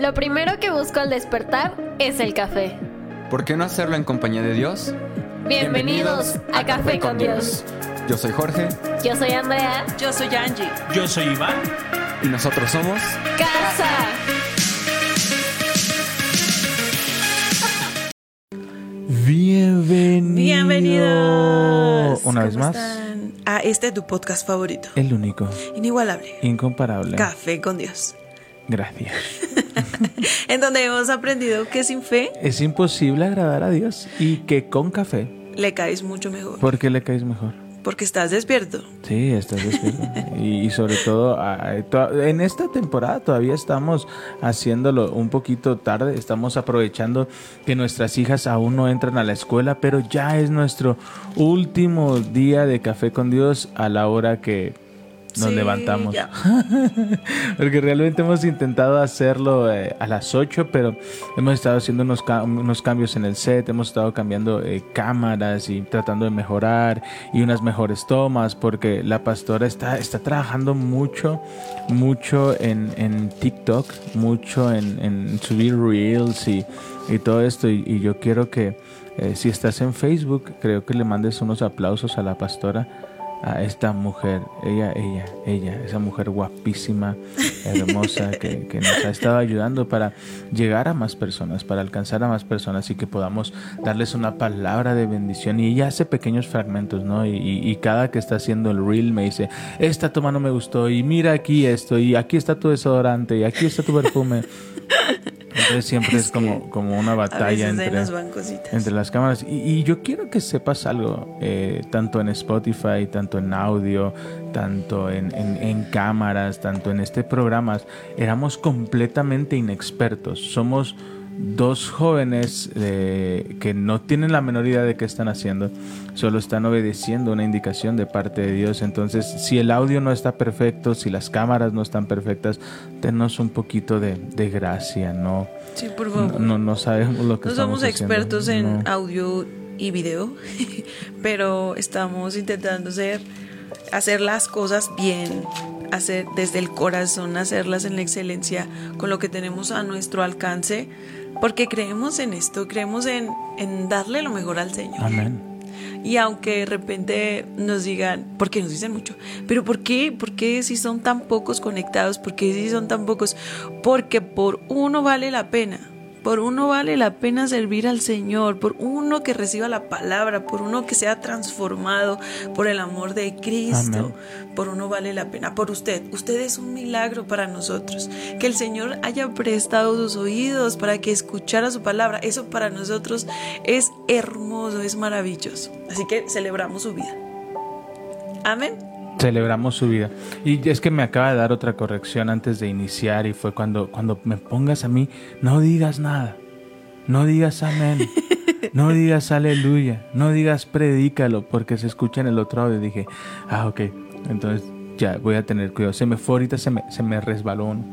lo primero que busco al despertar es el café. ¿Por qué no hacerlo en compañía de Dios? Bienvenidos, a, Café, con Dios. Yo soy Jorge Yo soy Andrea. Yo soy Angie. Yo soy Iván. y nosotros somos... Casa. Bienvenido. Bienvenidos. Una vez ¿Cómo más, están? A este es tu podcast favorito. el único, Inigualable. incomparable. Café con Dios. Gracias. En donde hemos aprendido que sin fe Es imposible agradar a Dios y que con café, le caes mucho mejor. ¿por qué le caes mejor? Porque estás despierto. Sí, estás despierto. y, y sobre todo, en esta temporada todavía estamos haciéndolo un poquito tarde. Estamos aprovechando que nuestras hijas aún no entran a la escuela, pero ya es nuestro último día de café con Dios a la hora que nos Sí, levantamos. Porque realmente hemos intentado hacerlo eh, a las 8, pero hemos estado haciendo unos, ca- unos cambios en el set, hemos estado cambiando eh, cámaras y tratando de mejorar y unas mejores tomas, porque la pastora está, está trabajando mucho, mucho en, en TikTok, mucho en, en subir reels y, y todo esto. Y, y yo quiero que eh, si estás en Facebook, creo que le mandes unos aplausos a la pastora a esta mujer, ella, ella, ella, esa mujer guapísima, hermosa, que, que nos ha estado ayudando para llegar a más personas, para alcanzar a más personas y que podamos darles una palabra de bendición. Y ella hace pequeños fragmentos, ¿no? Y, y- y cada que está haciendo el reel me dice, esta toma no me gustó, y mira aquí esto, y aquí está tu desodorante, y aquí está tu perfume. Entonces siempre es, como, como una batalla entre cositas. entre las cámaras. Y, y yo quiero que sepas algo, eh, tanto en Spotify, tanto en audio, tanto en, en- en cámaras, tanto en este programa, éramos completamente inexpertos. Somos dos jóvenes eh, que no tienen la menor idea de qué están haciendo, solo están obedeciendo una indicación de parte de Dios. Entonces, si el audio no está perfecto, si las cámaras no están perfectas, tenos un poquito de, de gracia, ¿no? Sí, por No, favor. no, no sabemos lo que No estamos somos expertos haciendo. en No. audio y video, pero estamos intentando hacer, hacer las cosas bien, hacer desde el corazón, hacerlas en la excelencia, con lo que tenemos a nuestro alcance, porque creemos en esto, creemos en, en darle lo mejor al Señor. Amén. Y aunque de repente nos digan, porque nos dicen mucho, pero ¿por qué? ¿Por qué si son tan pocos conectados? ¿Por qué si son tan pocos? Porque por uno vale la pena. Por uno vale la pena servir al Señor, por uno que reciba la palabra, por uno que sea transformado por el amor de Cristo, por uno vale la pena, por usted. Usted es un milagro para nosotros. Que el Señor haya prestado sus oídos para que escuchara su palabra, eso para nosotros es hermoso, es maravilloso. Así que celebramos su vida. Amén. Celebramos su vida. Y es que me acaba de dar otra corrección antes de iniciar y fue cuando, cuando me pongas a mí, no digas nada, no digas amén, no digas aleluya, no digas predícalo porque se escucha en el otro audio. Dije, ah, ok, entonces ya voy a tener cuidado. Se me fue ahorita, se me, se me resbaló uno.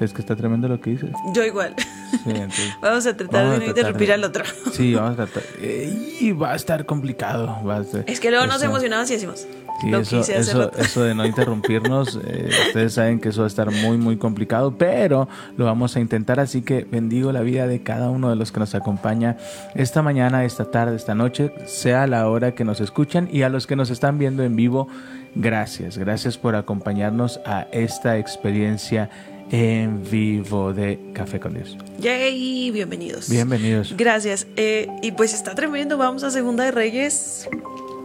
Es que está tremendo lo que dices. Yo igual. Sí, entonces- Vamos a tratar Vamos de no interrumpir de- al otro. Sí, vamos a tratar. Eh, Y va a estar complicado. va a ser- Es que luego nos eso- emocionamos y decimos, Lo eso, quise eso, eso de no interrumpirnos, eh, ustedes saben que eso va a estar muy, muy complicado, pero lo vamos a intentar, así que bendigo la vida de cada uno de los que nos acompaña esta mañana, esta tarde, esta noche, sea la hora que nos escuchan y a los que nos están viendo en vivo, gracias, gracias por acompañarnos a esta experiencia en vivo de Café con Dios. Yay, bienvenidos. Bienvenidos. Gracias. Eh, y pues está tremendo. Vamos a Segunda de Reyes.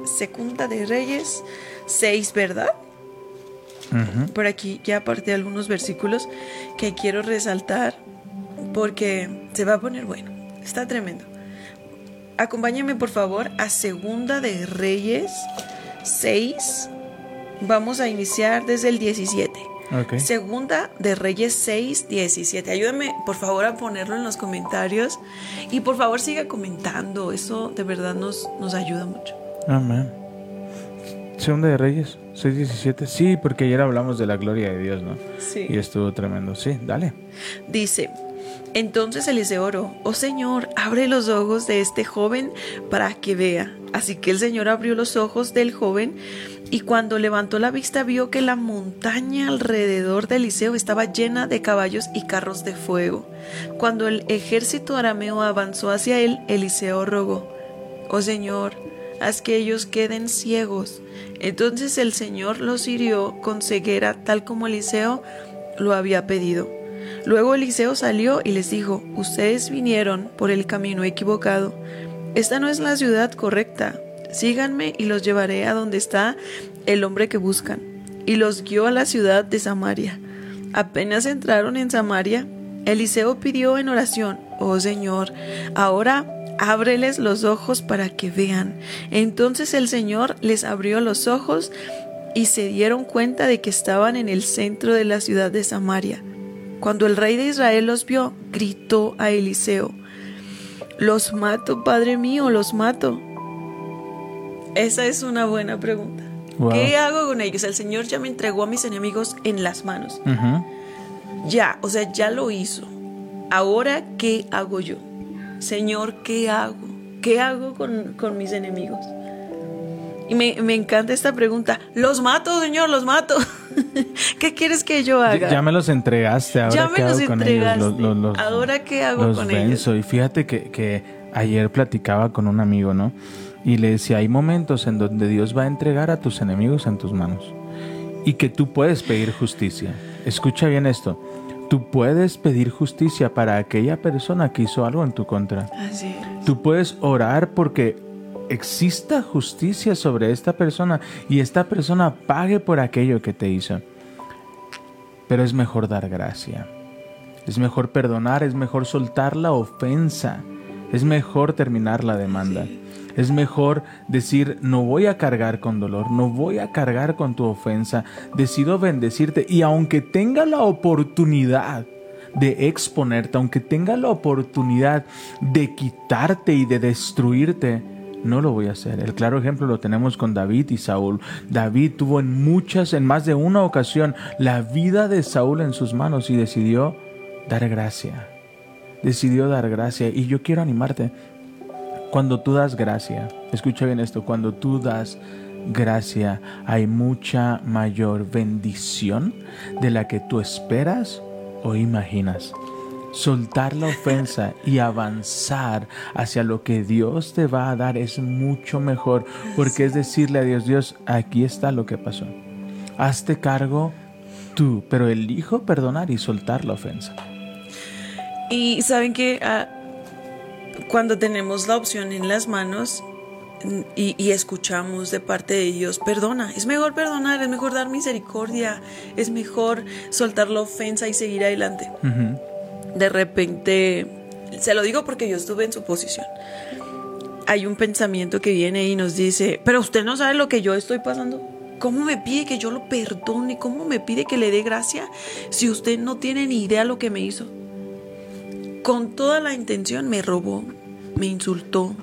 Segunda de Reyes 6, ¿verdad? Ujú. Por aquí ya aparté algunos versículos que quiero resaltar porque se va a poner bueno. Está tremendo. Acompáñame por favor a Segunda de Reyes 6. Vamos a iniciar desde el 17. Ok. Segunda de Reyes 6, 17. Ayúdame, por favor, a ponerlo en los comentarios. Y por favor, siga comentando. Eso de verdad nos, nos ayuda mucho. Amén. Segunda de Reyes, 6.17. Sí, porque ayer hablamos de la gloria de Dios, ¿no? Sí. Y estuvo tremendo. Sí, dale. Dice, entonces Eliseo oró, oh Señor, abre los ojos de este joven para que vea. Así que el Señor abrió los ojos del joven Y cuando levantó la vista vio que la montaña alrededor de Eliseo estaba llena de caballos y carros de fuego. Cuando el ejército arameo avanzó hacia él, Eliseo rogó, Oh Señor, haz que ellos queden ciegos. Entonces el Señor los hirió con ceguera tal como Eliseo lo había pedido. Luego Eliseo salió y les dijo, Ustedes vinieron por el camino equivocado. Esta no es la ciudad correcta síganme y los llevaré a donde está el hombre que buscan. Y los guió a la ciudad de Samaria. Apenas entraron en Samaria, Eliseo pidió en oración, Oh Señor, ahora ábreles los ojos para que vean. Entonces el Señor les abrió los ojos y se dieron cuenta de que estaban en el centro de la ciudad de Samaria. Cuando el rey de Israel los vio, gritó a Eliseo, Los mato, Padre mío, los mato. Esa es una buena pregunta. Wow. ¿Qué hago con ellos? El Señor ya me entregó a mis enemigos en las manos. Ya, o sea, ya lo hizo. Ahora, ¿qué hago yo? Señor, ¿qué hago? ¿Qué hago con, con mis enemigos? Y me, me encanta esta pregunta. Los mato, Señor, los mato. ¿Qué quieres que yo haga? Ya, me los entregaste, ahora Ya me qué los hago con entregaste. ellos. Los- los- los- Ahora, ¿qué hago los con venzo. Y fíjate que, que ayer platicaba con un amigo, ¿no? Y le decía, hay momentos en donde Dios va a entregar a tus enemigos en tus manos. Y que tú puedes pedir justicia. Escucha bien esto. Tú puedes pedir justicia para aquella persona que hizo algo en tu contra. Así es. Tú puedes orar porque exista justicia sobre esta persona y esta persona pague por aquello que te hizo. Pero es mejor dar gracia. Es mejor perdonar, es mejor soltar la ofensa. Es mejor terminar la demanda. Es mejor decir, no voy a cargar con dolor, no voy a cargar con tu ofensa, decido bendecirte y aunque tenga la oportunidad de exponerte, aunque tenga la oportunidad de quitarte y de destruirte, no lo voy a hacer. El claro ejemplo lo tenemos con David y Saúl. David tuvo en muchas, en más de una ocasión, la vida de Saúl en sus manos y decidió dar gracia. Decidió dar gracia. Y yo quiero animarte. Cuando tú das gracia, escucha bien esto, cuando tú das gracia hay mucha mayor bendición de la que tú esperas o imaginas. Soltar la ofensa y avanzar hacia lo que Dios te va a dar es mucho mejor, porque es decirle a Dios, Dios, aquí está lo que pasó. Hazte cargo tú, pero elijo perdonar y soltar la ofensa. Y saben que ah, cuando tenemos la opción en las manos y, y escuchamos de parte de Dios, perdona, es mejor perdonar, es mejor dar misericordia, es mejor soltar la ofensa y seguir adelante. Ujú. De repente, se lo digo porque yo estuve en su posición. Hay un pensamiento que viene y nos dice, pero usted no sabe lo que yo estoy pasando. ¿Cómo me pide que yo lo perdone? ¿Cómo me pide que le dé gracia si usted no tiene ni idea lo que me hizo? Con toda la intención me robó, me insultó.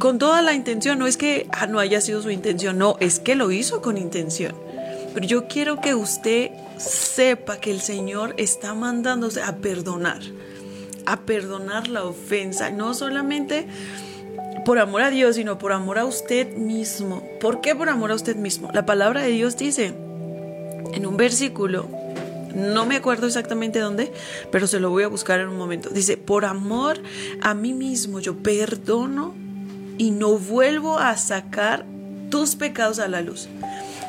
Con toda la intención, no es que ah, no haya sido su intención, no, es que lo hizo con intención. Pero yo quiero que usted sepa que el Señor está mandándose a perdonar, a perdonar la ofensa, no solamente por amor a Dios, sino por amor a usted mismo. ¿Por qué por amor a usted mismo? La palabra de Dios dice en un versículo, no me acuerdo exactamente dónde, pero se lo voy a buscar en un momento. Dice, por amor a mí mismo yo perdono y no vuelvo a sacar tus pecados a la luz.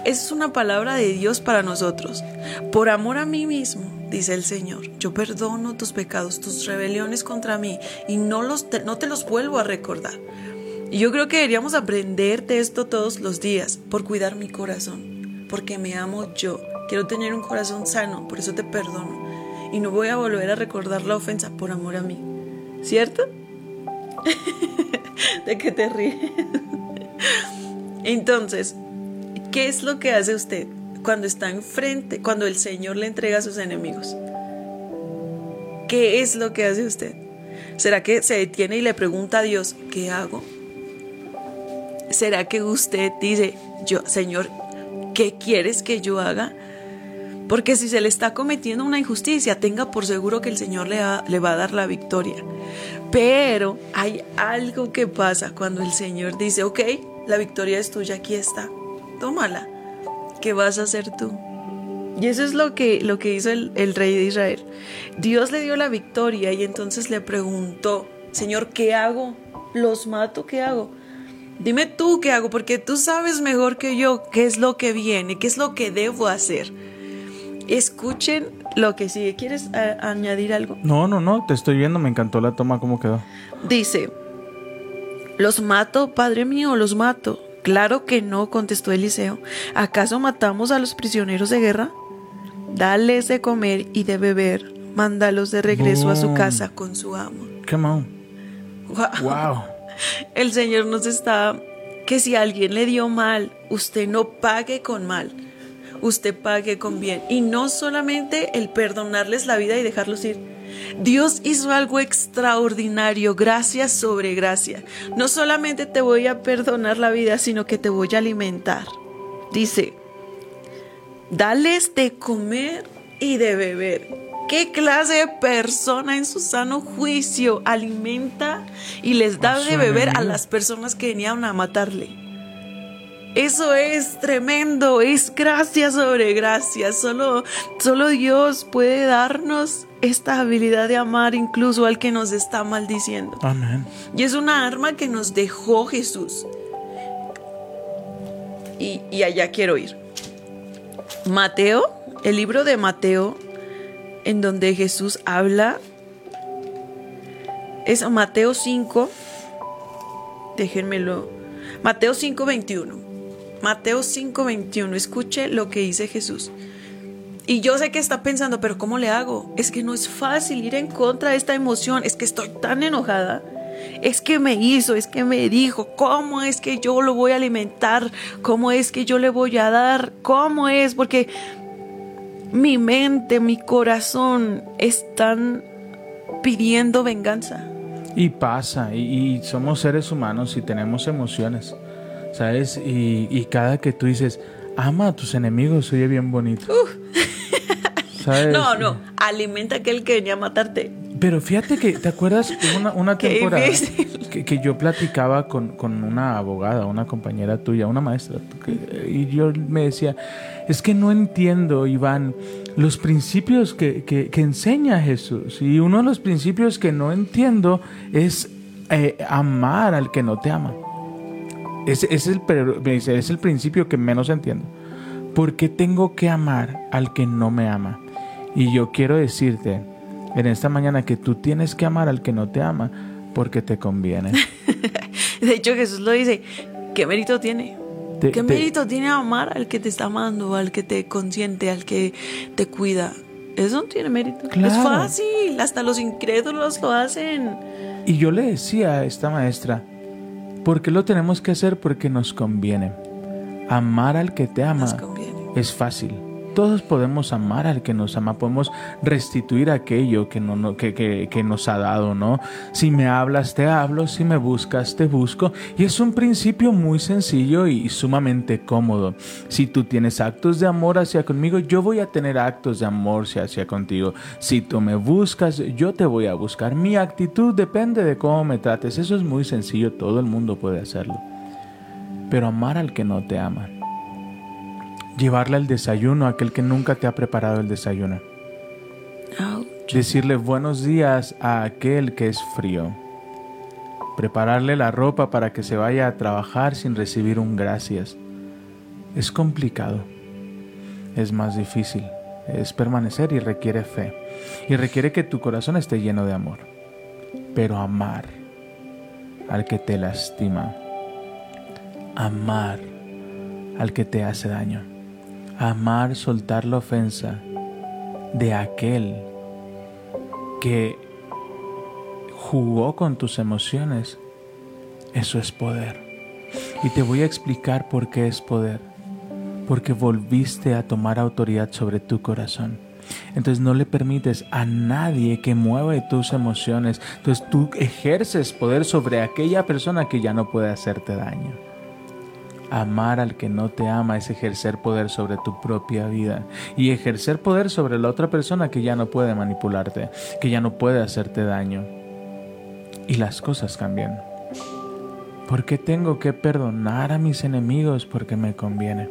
Esa es una palabra de Dios para nosotros. Por amor a mí mismo, dice el Señor, yo perdono tus pecados, tus rebeliones contra mí y no, los te, no te los vuelvo a recordar. Y yo creo que deberíamos aprender de esto todos los días por cuidar mi corazón, porque me amo yo. Quiero tener un corazón sano, por eso te perdono. Y no voy a volver a recordar la ofensa por amor a mí. ¿Cierto? ¿De qué te ríes? Entonces, ¿qué es lo que hace usted cuando está enfrente, cuando el Señor le entrega a sus enemigos? ¿Qué es lo que hace usted? ¿Será que se detiene y le pregunta a Dios, ¿qué hago? ¿Será que usted dice, yo, Señor, ¿qué quieres que yo haga? Porque si se le está cometiendo una injusticia, tenga por seguro que el Señor le va, a dar la victoria. Pero hay algo que pasa cuando el Señor dice, ok, la victoria es tuya, aquí está. tómala. ¿Qué vas a hacer tú? Y eso es lo que, lo que hizo el, el rey de Israel. Dios le dio la victoria y entonces le preguntó, Señor, ¿qué hago? ¿Los mato? ¿Qué hago? Dime tú qué hago, porque tú sabes mejor que yo qué es lo que viene, qué es lo que debo hacer. Escuchen lo que sigue. ¿Quieres a- añadir algo? No, no, no, te estoy viendo, me encantó la toma, cómo quedó. Dice, ¿los mato, padre mío, los mato? Claro que no, contestó Eliseo. ¿Acaso matamos a los prisioneros de guerra? Dales de comer y de beber. Mándalos de regreso a su casa con su amo. Come on. Wow. El Señor nos está que si alguien le dio mal, usted no pague con mal, usted pague con bien. Y no solamente el perdonarles la vida y dejarlos ir. Dios hizo algo extraordinario, gracia sobre gracia. No solamente te voy a perdonar la vida, sino que te voy a alimentar. Dice, dales de comer y de beber. ¿Qué clase de persona en su sano juicio alimenta y les da de beber a las personas que venían a matarle? Eso es tremendo, es gracia sobre gracia. Solo, solo Dios puede darnos esta habilidad de amar incluso al que nos está maldiciendo. Amén. Y es una arma que nos dejó Jesús. Y, y allá quiero ir. Mateo, el libro de Mateo, en donde Jesús habla, es Mateo 5, déjenmelo, Mateo 5, 21. Mateo 5, 21, escuche lo que dice Jesús. Y yo sé que está pensando, pero ¿cómo le hago? Es que no es fácil ir en contra de esta emoción, es que estoy tan enojada. Es que me hizo, es que me dijo, ¿cómo es que yo lo voy a alimentar? ¿Cómo es que yo le voy a dar? ¿Cómo es? Porque mi mente, mi corazón están pidiendo venganza. Y pasa, y, y somos seres humanos y tenemos emociones, ¿sabes? Y, y cada que tú dices, ama a tus enemigos, oye bien bonito. ¿Sabes? No, no, alimenta a aquel que venía a matarte. Pero fíjate que, ¿te acuerdas? Una, una temporada que, que yo platicaba con, con una abogada, una compañera tuya, una maestra, que- y yo me decía, es que no entiendo, Iván, los principios que, que- que enseña Jesús. Y uno de los principios que no entiendo es eh, amar al que no te ama. Ese, ese es, el, es principio que menos entiendo. ¿Por qué tengo que amar al que no me ama? Y yo quiero decirte en esta mañana que tú tienes que amar al que no te ama porque te conviene. De hecho, Jesús lo dice, ¿qué mérito tiene? Te- ¿Qué te- mérito tiene amar al que te está amando, al que te consiente, al que te cuida? Eso no tiene mérito. Es Claro. fácil, hasta los incrédulos lo hacen. Y yo le decía a esta maestra, ¿por qué lo tenemos que hacer? Porque nos conviene. Amar al que te ama es fácil. Todos podemos amar al que nos ama, podemos restituir aquello que, que, nos ha dado, ¿no? Si me hablas, te hablo, si me buscas, te busco. Y es un principio muy sencillo y sumamente cómodo. Si tú tienes actos de amor hacia conmigo, yo voy a tener actos de amor hacia contigo. Si tú me buscas, yo te voy a buscar. Mi actitud depende de cómo me trates. Eso es muy sencillo, todo el mundo puede hacerlo. Pero amar al que no te ama llevarle el desayuno a aquel que nunca te ha preparado el desayuno. Ouch. Decirle buenos días a aquel que es frío. Prepararle la ropa para que se vaya a trabajar sin recibir un gracias. Es complicado. Es más difícil. Es permanecer y requiere fe. Y requiere que tu corazón esté lleno de amor. Pero amar al que te lastima. Amar al que te hace daño. Amar, soltar la ofensa de aquel que jugó con tus emociones. Eso es poder. Y te voy a explicar por qué es poder. Porque volviste a tomar autoridad sobre tu corazón. Entonces no le permites a nadie que mueva tus emociones. Entonces tú ejerces poder sobre aquella persona que ya no puede hacerte daño. Amar al que no te ama es ejercer poder sobre tu propia vida y ejercer poder sobre la otra persona que ya no puede manipularte, que ya no puede hacerte daño. Y las cosas cambian. ¿Por qué tengo que perdonar a mis enemigos? Porque me conviene.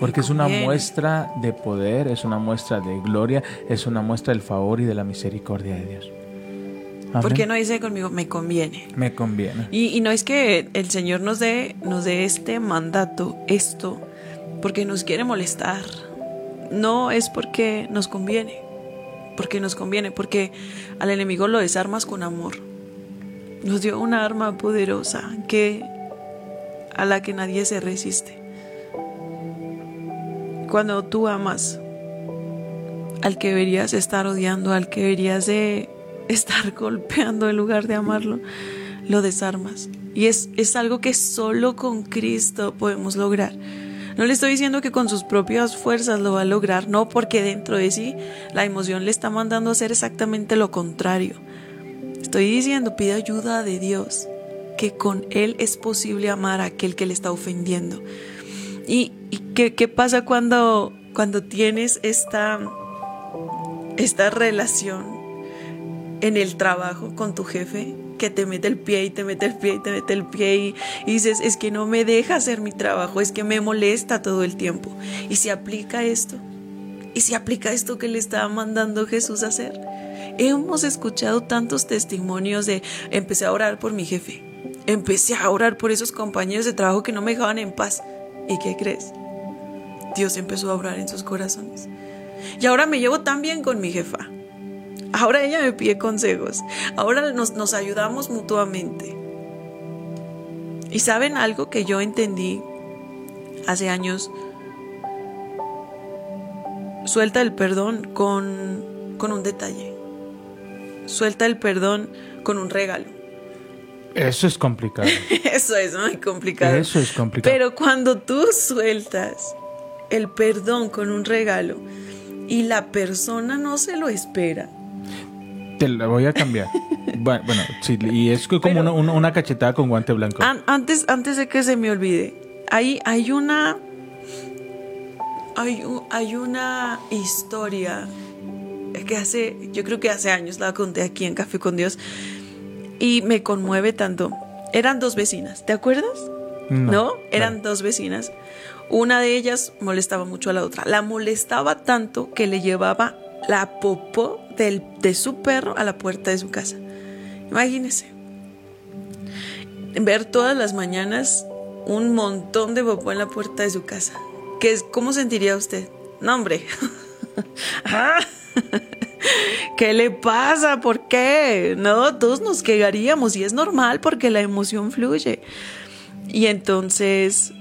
Porque es una muestra de poder, es una muestra de gloria, es una muestra del favor y de la misericordia de Dios. Amén. ¿Por qué no dice conmigo, me conviene? Me conviene. Y, y no es que el Señor nos dé, nos dé este mandato, esto, porque nos quiere molestar. No es porque nos conviene. Porque nos conviene, porque al enemigo lo desarmas con amor. Nos dio una arma poderosa que a la que nadie se resiste. Cuando tú amas al que deberías estar odiando, al que deberías de estar golpeando en lugar de amarlo, lo desarmas. Y es, es algo que solo con Cristo podemos lograr. No le estoy diciendo que con sus propias fuerzas lo va a lograr, no, porque dentro de sí la emoción le está mandando a hacer exactamente lo contrario. Estoy diciendo, pide ayuda de Dios, que con Él es posible amar a aquel que le está ofendiendo. ¿Y, y qué, qué pasa cuando, cuando tienes esta, esta relación en el trabajo con tu jefe? que te mete el pie y te mete el pie y te mete el pie y, dices, es que no me deja hacer mi trabajo, es que me molesta todo el tiempo. Y se aplica esto, y se aplica esto que le estaba mandando Jesús a hacer. Hemos escuchado tantos testimonios de empecé a orar por mi jefe, empecé a orar por esos compañeros de trabajo que no me dejaban en paz. ¿Y qué crees? Dios empezó a obrar en sus corazones. Y ahora me llevo tan bien con mi jefa. Ahora ella me pide consejos. Ahora nos, nos ayudamos mutuamente. Y saben algo que yo entendí hace años. Suelta el perdón con, con un detalle. Suelta el perdón con un regalo. Eso es complicado. Eso es muy complicado. Eso es complicado. Pero cuando tú sueltas el perdón con un regalo y la persona no se lo espera, Te la voy a cambiar. bueno, bueno, sí, y es como Pero- una, una- una cachetada con guante blanco. An- antes, antes de que se me olvide, hay, hay una. Hay, hay una historia que hace, yo creo que hace años la conté aquí en Café con Dios y me conmueve tanto. Eran dos vecinas, ¿te acuerdas? No, eran dos vecinas. Una de ellas molestaba mucho a la otra. La molestaba tanto que le llevaba la popó del, de su perro a la puerta de su casa. Imagínense ver todas las mañanas un montón de popó en la puerta de su casa. ¿Qué es, ¿Cómo sentiría usted? No, hombre. Ah, ¿Qué le pasa? ¿Por qué? No, todos nos quedaríamos y es normal porque la emoción fluye. Y entonces,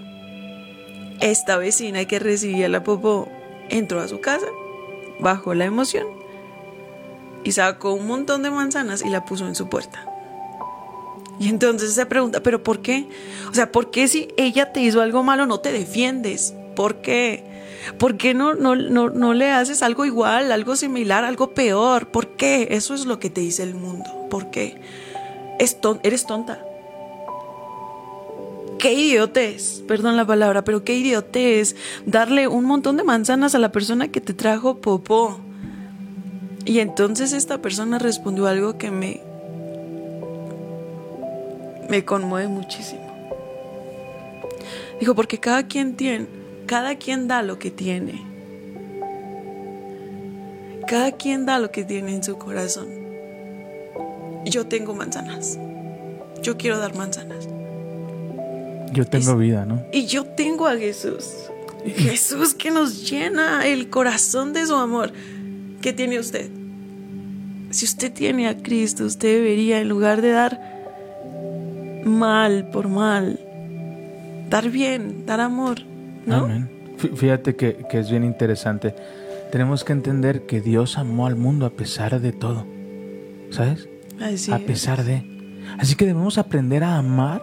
esta vecina que recibía la popó entró a su casa, bajó la emoción y sacó un montón de manzanas y la puso en su puerta. Y entonces se pregunta, ¿pero por qué? O sea, ¿por qué si ella te hizo algo malo no te defiendes? ¿Por qué? ¿Por qué no, no, no, no le haces algo igual, algo similar, algo peor? ¿Por qué? Eso es lo que te dice el mundo. ¿Por qué? Es ton- eres tonta. Qué idiotez, perdón la palabra, pero qué idiotez darle un montón de manzanas a la persona que te trajo popó. Y entonces esta persona respondió algo que me, me conmueve muchísimo. Dijo, porque cada quien tiene, cada quien da lo que tiene. Cada quien da lo que tiene en su corazón. Yo tengo manzanas. Yo quiero dar manzanas. Yo tengo vida, ¿no? Y yo tengo a Jesús. Jesús que nos llena el corazón de su amor. ¿Qué tiene usted? Si usted tiene a Cristo, usted debería, en lugar de dar mal por mal, dar bien, dar amor, ¿no? Amén. Fí- Fíjate que, que es bien interesante. Tenemos que entender que Dios amó al mundo a pesar de todo. ¿Sabes? Así a es, pesar de. Así que debemos aprender a amar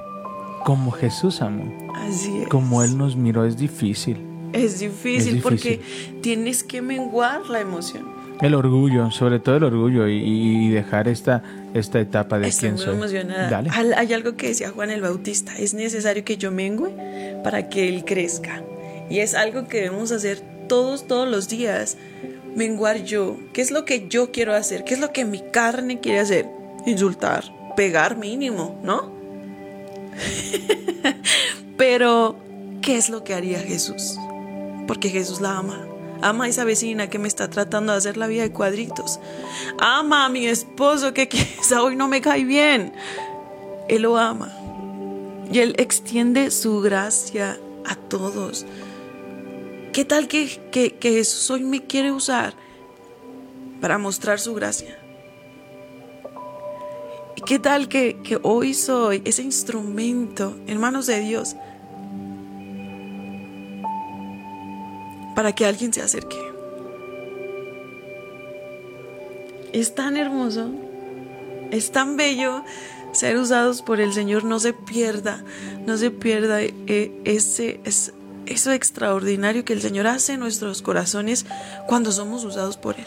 como Jesús amó. Así es. Como Él nos miró. Es difícil. Es difícil, Es porque tienes que menguar la emoción. El orgullo, sobre todo el orgullo y, y dejar esta, esta etapa de Estoy quién muy soy. emocionada. Dale. Al- Hay algo que decía Juan el Bautista, es necesario que yo mengue para que él crezca. Y es algo que debemos hacer todos, todos los días. Menguar yo. ¿Qué es lo que yo quiero hacer? ¿Qué es lo que mi carne quiere hacer? Insultar, pegar mínimo, ¿no? Pero, ¿qué es lo que haría Jesús? Porque Jesús la ama. Ama a esa vecina que me está tratando de hacer la vida de cuadritos. Ama a mi esposo que quizá hoy no me cae bien. Él lo ama. Y Él extiende su gracia a todos. ¿Qué tal que, que, que Jesús hoy me quiere usar para mostrar su gracia? ¿Y qué tal que, que hoy soy ese instrumento en manos de Dios para que alguien se acerque? Es tan hermoso, es tan bello ser usados por el Señor. No se pierda, no se pierda eh, ese, es, eso extraordinario que el Señor hace en nuestros corazones cuando somos usados por Él.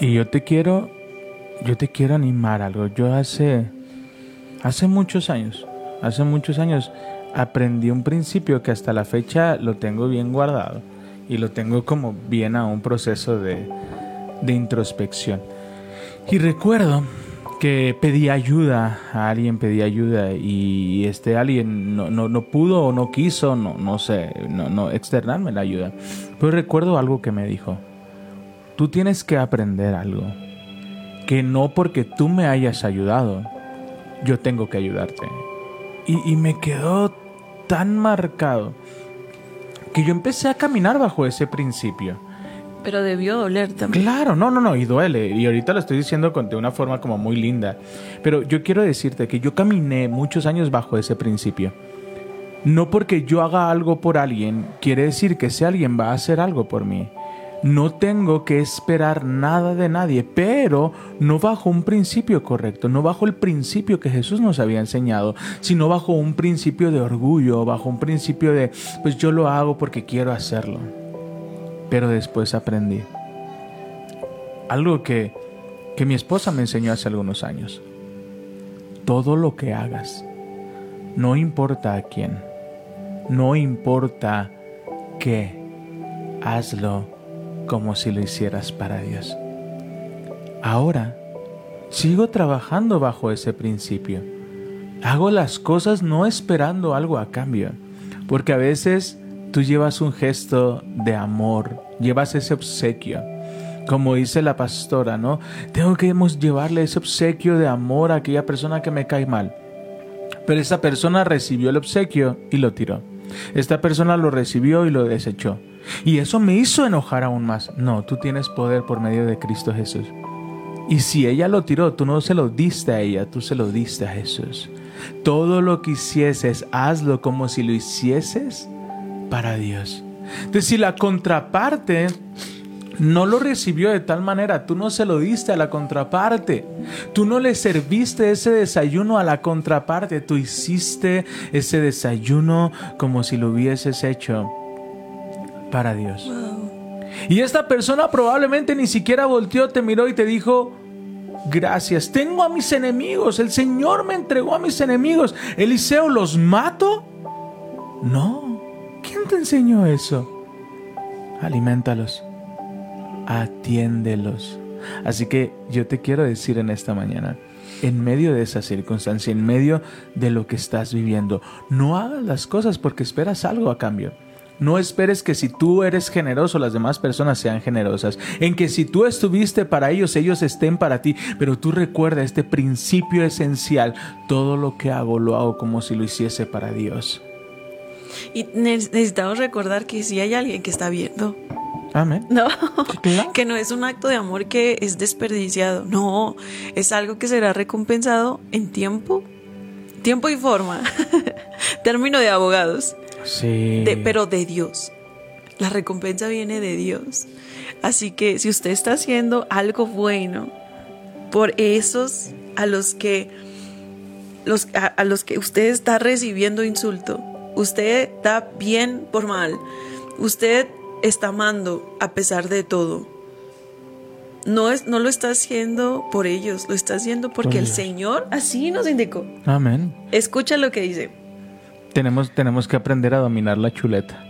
Y yo te quiero, yo te quiero animar algo. Yo hace, hace muchos años, hace muchos años aprendí un principio que hasta la fecha lo tengo bien guardado y lo tengo como bien a un proceso de, de introspección. Y recuerdo que pedí ayuda a alguien, pedí ayuda y este alguien no, no, no pudo o no quiso, no, no sé, no, no externarme la ayuda. Pero recuerdo algo que me dijo, tú tienes que aprender algo, que no porque tú me hayas ayudado, yo tengo que ayudarte. Y, y me quedó tan marcado que yo empecé a caminar bajo ese principio. Pero debió doler también. Claro, no, no, no, y duele. Y ahorita lo estoy diciendo con, de una forma como muy linda. Pero yo quiero decirte que yo caminé muchos años bajo ese principio. No porque yo haga algo por alguien, quiere decir que ese alguien va a hacer algo por mí. No tengo que esperar nada de nadie, pero no bajo un principio correcto, no bajo el principio que Jesús nos había enseñado, sino bajo un principio de orgullo, bajo un principio de, pues yo lo hago porque quiero hacerlo. Pero después aprendí algo que, que mi esposa me enseñó hace algunos años. Todo lo que hagas, no importa a quién, no importa qué, hazlo como si lo hicieras para Dios. Ahora, sigo trabajando bajo ese principio. Hago las cosas no esperando algo a cambio, porque a veces tú llevas un gesto de amor, llevas ese obsequio. Como dice la pastora, ¿no? Tengo que llevarle ese obsequio de amor a aquella persona que me cae mal. Pero esa persona recibió el obsequio y lo tiró. Esta persona lo recibió y lo desechó. Y eso me hizo enojar aún más. No, tú tienes poder por medio de Cristo Jesús. Y si ella lo tiró, tú no se lo diste a ella, tú se lo diste a Jesús. Todo lo que hicieses, hazlo como si lo hicieses para Dios. Entonces, si la contraparte no lo recibió de tal manera, tú no se lo diste a la contraparte, tú no le serviste ese desayuno a la contraparte, tú hiciste ese desayuno como si lo hubieses hecho para Dios. Y esta persona probablemente ni siquiera volteó, te miró y te dijo, gracias, tengo a mis enemigos, el Señor me entregó a mis enemigos, Eliseo, ¿los mato? No, ¿quién te enseñó eso? Alimentalos, atiéndelos. Así que yo te quiero decir en esta mañana, en medio de esa circunstancia, en medio de lo que estás viviendo, no hagas las cosas porque esperas algo a cambio. No esperes que si tú eres generoso, las demás personas sean generosas. En que si tú estuviste para ellos, ellos estén para ti. Pero tú recuerda este principio esencial. Todo lo que hago, lo hago como si lo hiciese para Dios. Y necesitamos recordar que si hay alguien que está viendo, Amén. no, que no es un acto de amor que es desperdiciado, no, es algo que será recompensado en tiempo, tiempo y forma, término de abogados, Sí. de- pero de Dios. La recompensa viene de Dios. Así que si usted está haciendo algo bueno por esos a los que los, a, a los que usted está recibiendo insulto, usted da bien por mal, usted está amando a pesar de todo. No, es, no lo está haciendo por ellos, lo está haciendo porque Por el. Señor así nos indicó. Amén. Escucha lo que dice. Tenemos, tenemos que aprender a dominar la chuleta.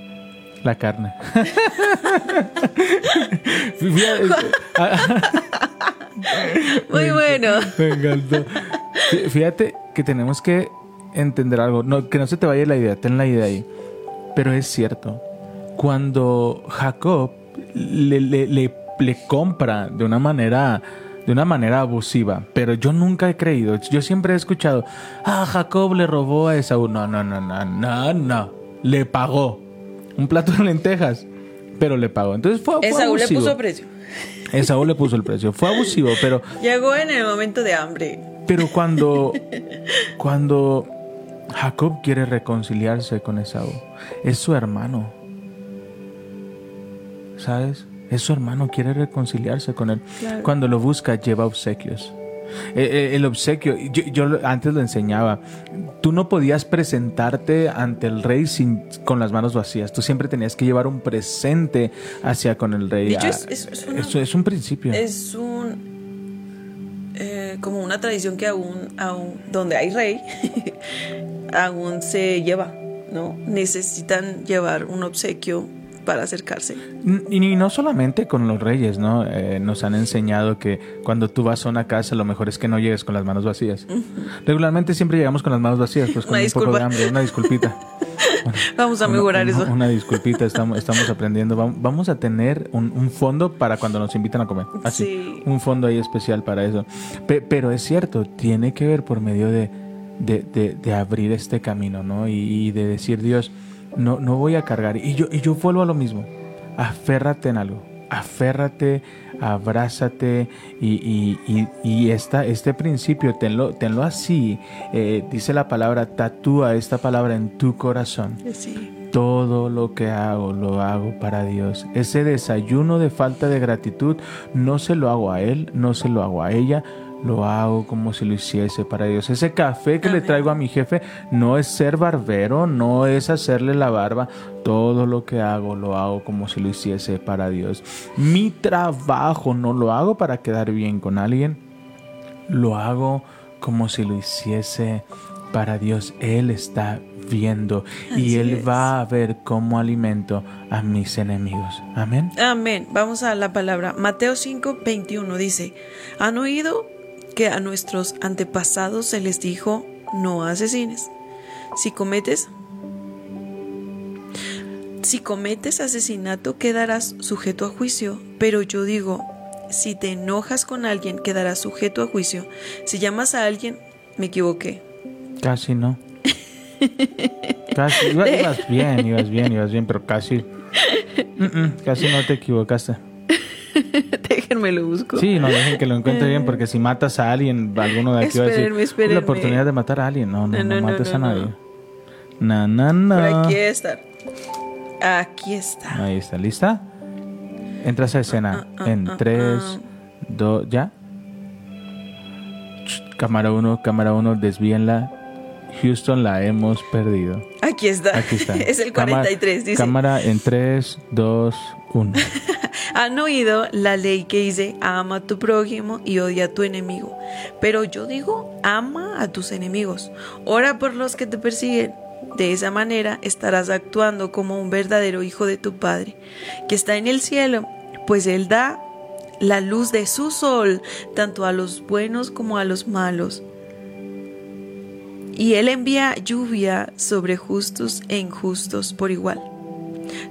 La carne. Muy bueno. Me encantó. Fí- Fíjate que tenemos que entender algo. No, que no se te vaya la idea, ten la idea ahí. Pero es cierto. Cuando Jacob le, le- le- le compra de una manera de una manera abusiva, pero yo nunca he creído, yo siempre he escuchado, ah, Jacob le robó a Esaú. No, no, no, no, no, no, le pagó un plato de lentejas, pero le pagó. Entonces fue, fue Esaú le puso precio. Esaú le puso el precio, fue abusivo, pero Llegó en el momento de hambre. pero cuando, cuando Jacob quiere reconciliarse con Esaú, es su hermano. ¿Sabes? Es su hermano, quiere reconciliarse con él. Claro. Cuando lo busca, lleva obsequios. Eh, eh, el obsequio, yo, antes lo enseñaba, tú no podías presentarte ante el rey sin, con las manos vacías, tú siempre tenías que llevar un presente hacia con el rey. Ah, es- es- es una- eso es un principio. Es un eh, como una tradición que aún, aún donde hay rey, aún se lleva, ¿no? Necesitan llevar un obsequio para acercarse. Y, no solamente con los reyes, ¿no? Eh, nos han enseñado que cuando tú vas a una casa, lo mejor es que no llegues con las manos vacías. Regularmente siempre llegamos con las manos vacías, pues con Una un poco disculpa. de hambre, una disculpita. Vamos a mejorar una, eso. Una disculpita, estamos, estamos aprendiendo. Vam- Vamos a tener un, un fondo para cuando nos invitan a comer. Así, Sí. un fondo ahí especial para eso. Pe- pero es cierto, tiene que ver por medio de, de, de- de abrir este camino, ¿no? Y, y de decir, Dios, no, no voy a cargar. Y yo, y yo vuelvo a lo mismo. Aférrate en algo. Aférrate, abrázate y, y, y, y esta, este principio, tenlo, tenlo así. Eh, dice la palabra, tatúa esta palabra en tu corazón. Sí. Todo lo que hago lo hago para Dios. Ese desayuno de falta de gratitud no se lo hago a él, no se lo hago a ella, lo hago como si lo hiciese para Dios. Ese café que le traigo a mi jefe no es ser barbero, no es hacerle la barba. Todo lo que hago lo hago como si lo hiciese para Dios. Mi trabajo no lo hago para quedar bien con alguien, lo hago como si lo hiciese para Dios. Él está viendo y Él es. va a ver cómo alimento a mis enemigos. Amén. Amén. Vamos a la palabra. Mateo 5, 21 dice, ¿han oído que a nuestros antepasados se les dijo, no asesines? Si cometes... Si cometes asesinato quedarás sujeto a juicio, pero yo digo, si te enojas con alguien quedarás sujeto a juicio. Si llamas a alguien, me equivoqué. Casi no. Casi, iba- ibas bien, ibas bien, ibas bien, pero casi. Mm, mm, casi no te equivocaste. Déjenme lo busco. Sí, no dejen que lo encuentre bien, porque si matas a alguien, alguno de aquí va a decir: Espérenme, "Es espérenme". la oportunidad de matar a alguien. No, no, no, No, no, mates a nadie. Na, na, na. Por aquí está. Aquí está. Ahí está, ¿lista? Entras a escena Ah, ah, en ah, 3, ah. 2, ¿ya? Cámara 1, cámara 1, desvíenla. Houston la hemos perdido. Aquí está. Aquí está. es el Cámara- 43, dice. Cámara en 3, 2, 1. Han oído la ley que dice, ama a tu prójimo y odia a tu enemigo. Pero yo digo, ama a tus enemigos. Ora por los que te persiguen. De esa manera estarás actuando como un verdadero hijo de tu Padre, que está en el cielo, pues Él da la luz de su sol tanto a los buenos como a los malos. Y Él envía lluvia sobre justos e injustos por igual.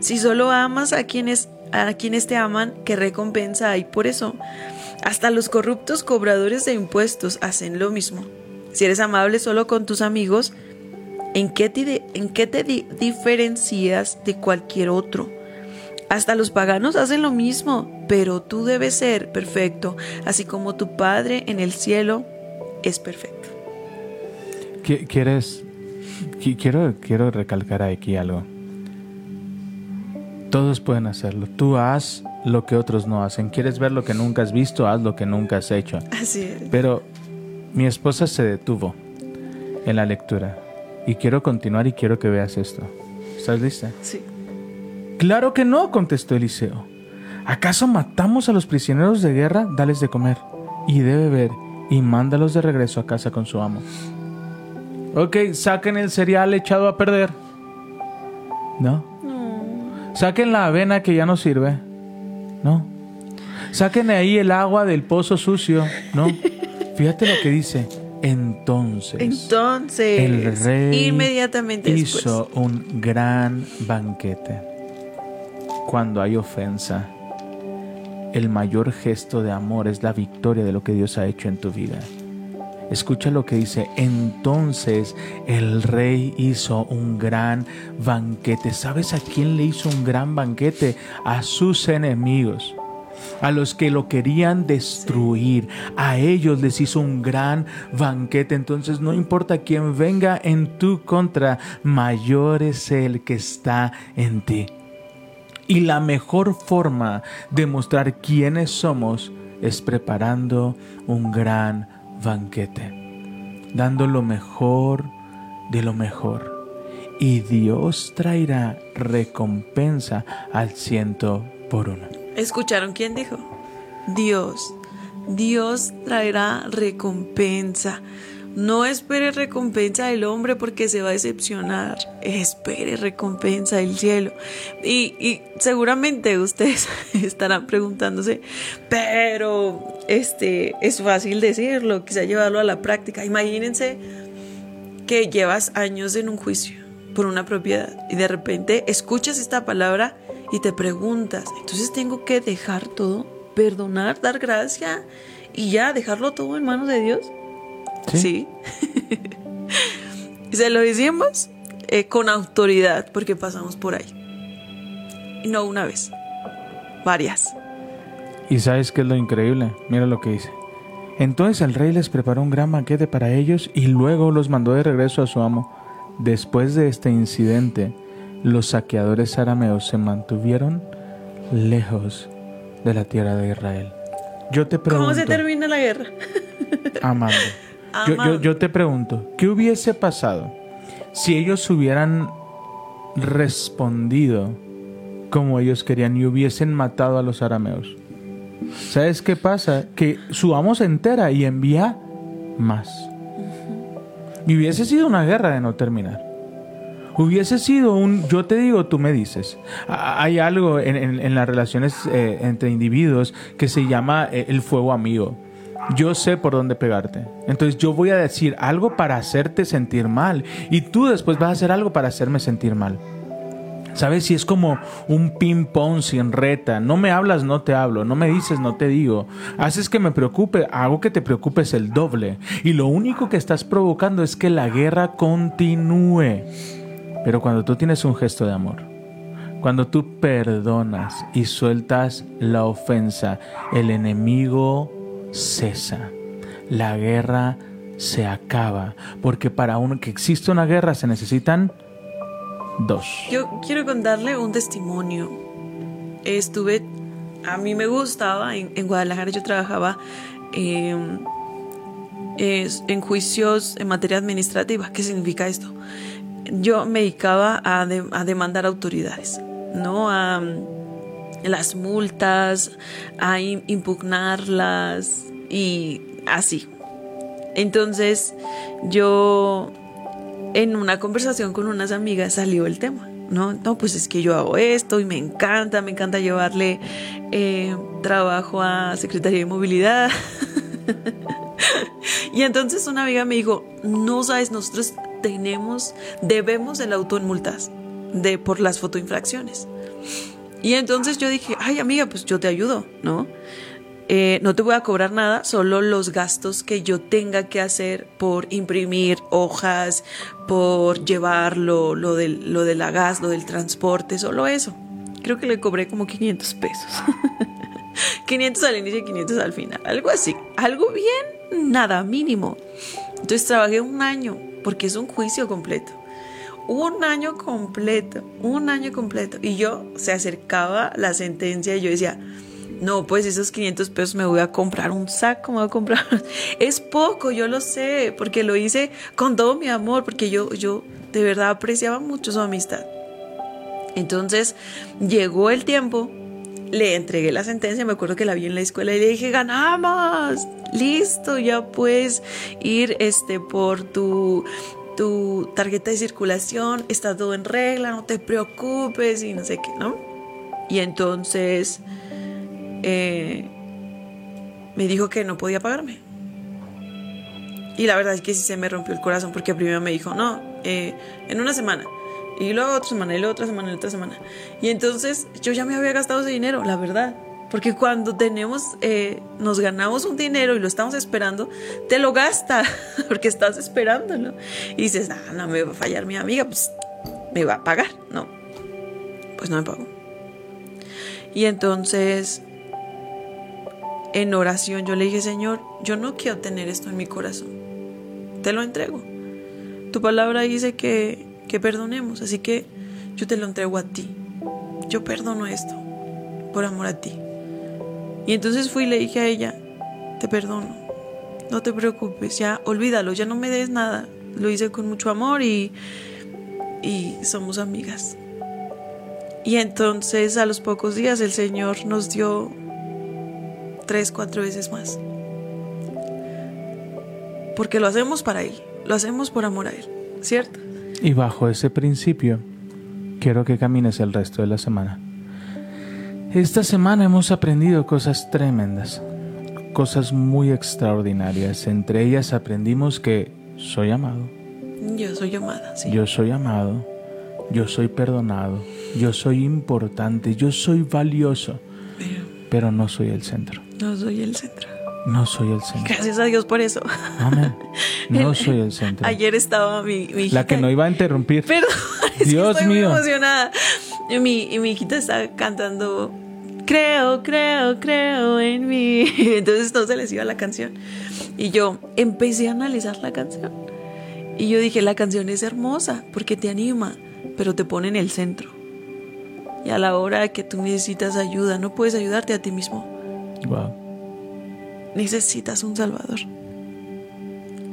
Si solo amas a quienes a quienes te aman, ¿qué recompensa hay por eso? Hasta los corruptos cobradores de impuestos hacen lo mismo. Si eres amable solo con tus amigos, ¿en qué te, en qué te di- diferencias de cualquier otro? Hasta los paganos hacen lo mismo, pero tú debes ser perfecto, así como tu Padre en el cielo es perfecto. Qui- ¿Quieres? qui- Quiero, quiero recalcar aquí algo. Todos pueden hacerlo. Tú haz lo que otros no hacen. ¿Quieres ver lo que nunca has visto? Haz lo que nunca has hecho. Así es. Pero mi esposa se detuvo en la lectura. Y quiero continuar y quiero que veas esto. ¿Estás lista? Sí. Claro que no, contestó Eliseo. ¿Acaso matamos a los prisioneros de guerra? Dales de comer y de beber y mándalos de regreso a casa con su amo. Ok, saquen el cereal echado a perder. ¿No? Saquen la avena que ya no sirve. ¿No? Saquen ahí el agua del pozo sucio. ¿No? Fíjate lo que dice. Entonces, Entonces, el rey inmediatamente hizo después. un gran banquete. Cuando hay ofensa, el mayor gesto de amor es la victoria de lo que Dios ha hecho en tu vida. Escucha lo que dice, entonces el rey hizo un gran banquete. ¿Sabes a quién le hizo un gran banquete? A sus enemigos, a los que lo querían destruir. A ellos les hizo un gran banquete. Entonces no importa quién venga en tu contra, mayor es el que está en ti. Y la mejor forma de mostrar quiénes somos es preparando un gran banquete, dando lo mejor de lo mejor. Y Dios traerá recompensa al ciento por uno. ¿Escucharon quién dijo? Dios. Dios traerá recompensa. No espere recompensa del hombre porque se va a decepcionar. Espere recompensa del cielo. Y, y seguramente ustedes estarán preguntándose, pero este es fácil decirlo, quizá llevarlo a la práctica. Imagínense que llevas años en un juicio por una propiedad y de repente escuchas esta palabra y te preguntas, entonces tengo que dejar todo, perdonar, dar gracia y ya dejarlo todo en manos de Dios. Sí. Se lo decimos eh, con autoridad porque pasamos por ahí. Y no una vez, varias. ¿Y sabes qué es lo increíble? Mira lo que dice. Entonces el rey les preparó un gran banquete para ellos y luego los mandó de regreso a su amo. Después de este incidente, los saqueadores arameos se mantuvieron lejos de la tierra de Israel. Yo te pregunto, ¿Cómo se termina la guerra? amando. Yo, yo- yo te pregunto, ¿qué hubiese pasado si ellos hubieran respondido como ellos querían y hubiesen matado a los arameos? ¿Sabes qué pasa? Que su amo se entera y envía más. Y hubiese sido una guerra de no terminar. Hubiese sido un, yo te digo, tú me dices. Hay algo en, en- en las relaciones eh, entre individuos que se llama eh, el fuego amigo. Yo sé por dónde pegarte. Entonces yo voy a decir algo para hacerte sentir mal. Y tú después vas a hacer algo para hacerme sentir mal. ¿Sabes? Si es como un ping-pong sin reta. No me hablas, no te hablo. No me dices, no te digo. Haces que me preocupe, hago que te preocupes el doble. Y lo único que estás provocando es que la guerra continúe. Pero cuando tú tienes un gesto de amor, cuando tú perdonas y sueltas la ofensa, el enemigo cesa. La guerra se acaba. Porque para un, que exista una guerra se necesitan dos. Yo quiero contarle un testimonio. Estuve, a mí me gustaba, en, Guadalajara yo trabajaba es- en juicios en materia administrativa. ¿Qué significa esto? Yo me dedicaba a, a demandar autoridades, ¿no? A las multas, a im- impugnarlas y así. Entonces, yo en una conversación con unas amigas salió el tema. No, no, pues es que yo hago esto y me encanta, me encanta llevarle eh, trabajo a Secretaría de Movilidad. y entonces una amiga me dijo, no sabes, nosotros tenemos, debemos el auto en multas de, por las fotoinfracciones. Y entonces yo dije, ay amiga, pues yo te ayudo, ¿no? Eh, no te voy a cobrar nada, solo los gastos que yo tenga que hacer por imprimir hojas, por llevarlo, lo del, lo de gas, lo del transporte, solo eso. Creo que le cobré como 500 pesos. 500 al inicio y 500 al final, algo así, algo bien, nada, mínimo. Entonces trabajé un año, porque es un juicio completo. Un año completo, un año completo. Y yo se acercaba la sentencia y yo decía, no, pues esos 500 pesos me voy a comprar un saco, me voy a comprar. Es poco, yo lo sé, porque lo hice con todo mi amor, porque yo, yo de verdad apreciaba mucho su amistad. Entonces llegó el tiempo, le entregué la sentencia, me acuerdo que la vi en la escuela y le dije, ganamos, listo, ya puedes ir este, por tu, tu tarjeta de circulación, está todo en regla, no te preocupes y no sé qué, ¿no? Y entonces eh, me dijo que no podía pagarme. Y la verdad es que sí se me rompió el corazón porque primero me dijo, no, eh, en una semana. Y luego otra semana, y luego otra semana, y otra semana. Y entonces yo ya me había gastado ese dinero, la verdad. Porque cuando tenemos, eh, nos ganamos un dinero y lo estamos esperando, te lo gasta, porque estás esperándolo. Y dices, ah, no me va a fallar mi amiga, pues me va a pagar. No, pues no me pagó. Y entonces, en oración, yo le dije, Señor, yo no quiero tener esto en mi corazón. Te lo entrego. Tu palabra dice que, que perdonemos, así que yo te lo entrego a ti. Yo perdono esto por amor a ti. Y entonces fui y le dije a ella, te perdono, no te preocupes, ya olvídalo, ya no me des nada. Lo hice con mucho amor y, y somos amigas. Y entonces a los pocos días el Señor nos dio tres, cuatro veces más. Porque lo hacemos para Él, lo hacemos por amor a Él, ¿cierto? Y bajo ese principio, quiero que camines el resto de la semana. Esta semana hemos aprendido cosas tremendas, cosas muy extraordinarias. Entre ellas aprendimos que soy amado, Yo soy amada, sí. yo soy amado, yo soy perdonado, yo soy importante, yo soy valioso, Pero pero no soy el centro. no soy el centro. No soy el centro. Gracias a Dios por eso. Amén. No soy el centro. Ayer estaba mi, mi La que hijita- no iba a interrumpir. Perdón, es que Dios estoy mío. muy emocionada. Y mi, y mi hijita está cantando, creo, creo, creo en mí. Entonces no se les iba la canción. Y yo empecé a analizar la canción. Y yo dije, la canción es hermosa porque te anima, pero te pone en el centro. Y a la hora que tú necesitas ayuda, no puedes ayudarte a ti mismo. Wow. Necesitas un Salvador.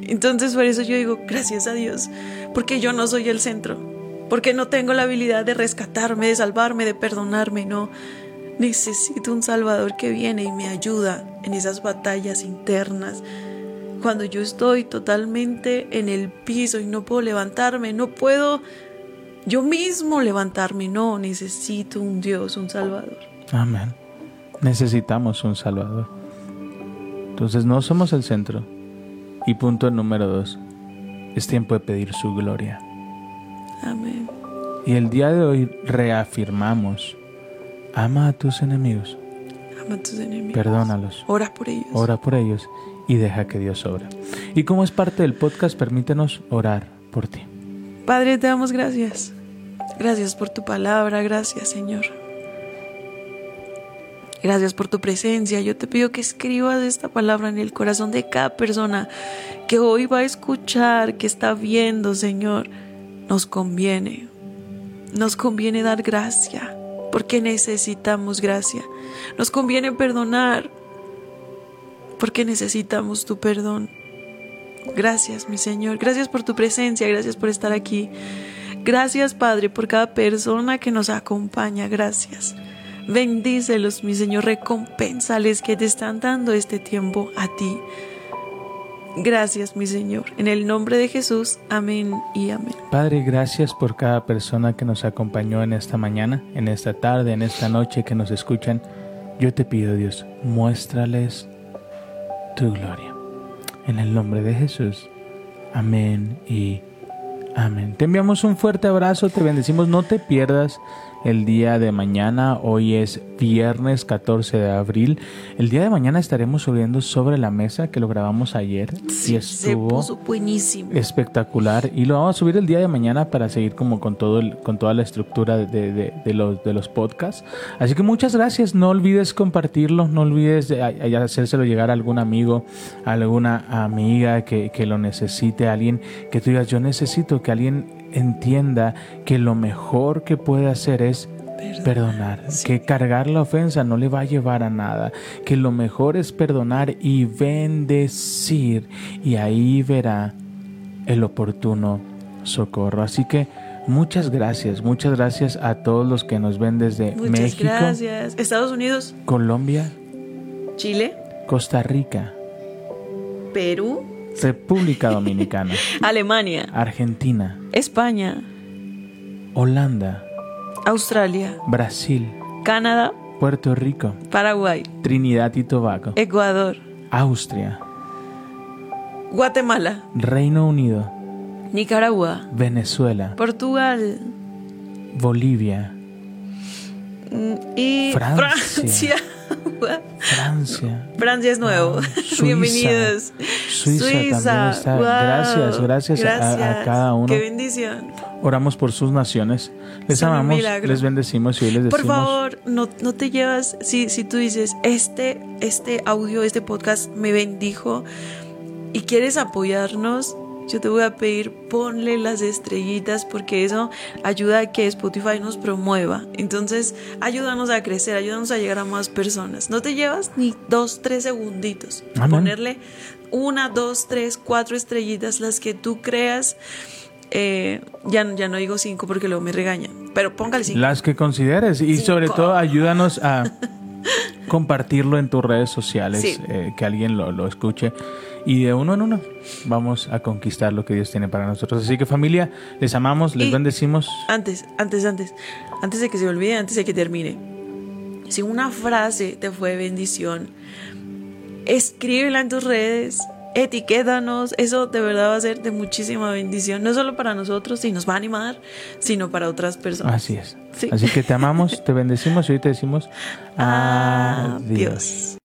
Entonces por eso yo digo, gracias a Dios, porque yo no soy el centro, porque no tengo la habilidad de rescatarme, de salvarme, de perdonarme, no. Necesito un Salvador que viene y me ayuda en esas batallas internas. Cuando yo estoy totalmente en el piso y no puedo levantarme, no puedo yo mismo levantarme, no, necesito un Dios, un Salvador. Amén. Necesitamos un Salvador. Entonces no somos el centro. Y punto número dos. Es tiempo de pedir su gloria. Amén. Y el día de hoy reafirmamos. Ama a tus enemigos. Ama a tus enemigos. Perdónalos. Ora por ellos. Ora por ellos y deja que Dios obra. Y como es parte del podcast, permítenos orar por ti. Padre, te damos gracias. Gracias por tu palabra, gracias Señor. Gracias por tu presencia. Yo te pido que escribas esta palabra en el corazón de cada persona que hoy va a escuchar, que está viendo, Señor. Nos conviene. Nos conviene dar gracia, porque necesitamos gracia. Nos conviene perdonar, porque necesitamos tu perdón. Gracias, mi Señor. Gracias por tu presencia. Gracias por estar aquí. Gracias, Padre, por cada persona que nos acompaña. Gracias. Bendícelos, mi Señor. Recompénsales que te están dando este tiempo a ti. Gracias, mi Señor. En el nombre de Jesús. Amén y amén. Padre, gracias por cada persona que nos acompañó en esta mañana, en esta tarde, en esta noche que nos escuchan. Yo te pido, Dios, muéstrales tu gloria. En el nombre de Jesús. Amén y amén. Te enviamos un fuerte abrazo, te bendecimos. No te pierdas el día de mañana. Hoy es viernes 14 de abril. El día de mañana estaremos subiendo sobre la mesa que lo grabamos ayer y Se estuvo puso buenísimo. espectacular y lo vamos a subir el día de mañana para seguir como con todo el- con toda la estructura de, de- de los, de los podcasts así que muchas gracias no olvides compartirlo no olvides de- a- a- hacérselo llegar a algún amigo a alguna amiga que, que lo necesite alguien que tú digas yo necesito que alguien entienda que lo mejor que puede hacer es perdonar, que cargar la ofensa no le va a llevar a nada, que lo mejor es perdonar y bendecir y ahí verá el oportuno socorro. Así que muchas gracias, muchas gracias a todos los que nos ven desde Muchas México, gracias. Estados Unidos, Colombia, Chile, Costa Rica, Perú, República Dominicana, Alemania, Argentina, España, Holanda, Australia, Brasil, Canadá, Puerto Rico, Paraguay, Trinidad y Tobago, Ecuador, Austria, Guatemala, Reino Unido, Nicaragua, Venezuela, Portugal. Bolivia, mm, y Francia. Francia. Francia. Francia es nuevo. Ah, Suiza. Bienvenidos. Suiza también está. Gracias, gracias a- a cada uno. Qué bendición. Oramos por sus naciones. Les Son amamos, les bendecimos y hoy les decimos. Por favor, no, no te llevas, si, si tú dices, este, este audio, este podcast me bendijo y quieres apoyarnos, yo te voy a pedir, ponle las estrellitas porque eso ayuda a que Spotify nos promueva. Entonces, ayúdanos a crecer, ayúdanos a llegar a más personas. No te llevas ni dos, tres segunditos. Amén. Ponerle una, dos, tres, cuatro estrellitas, las que tú creas. Eh, ya, ya no digo cinco porque luego me regañan, pero póngale cinco. Las que consideres y Cinco. sobre todo ayúdanos a compartirlo en tus redes sociales, Sí. eh, que alguien lo, lo escuche y de uno en uno vamos a conquistar lo que Dios tiene para nosotros. Así que familia, les amamos, les Y- bendecimos. Antes, antes, antes, antes de que se olvide, antes de que termine. Si una frase te fue bendición, escríbela en tus redes, etiquétanos, eso de verdad va a ser de muchísima bendición, no solo para nosotros y nos va a animar, sino para otras personas. Así es. Sí. Así que te amamos, te bendecimos y hoy te decimos adiós. Adiós.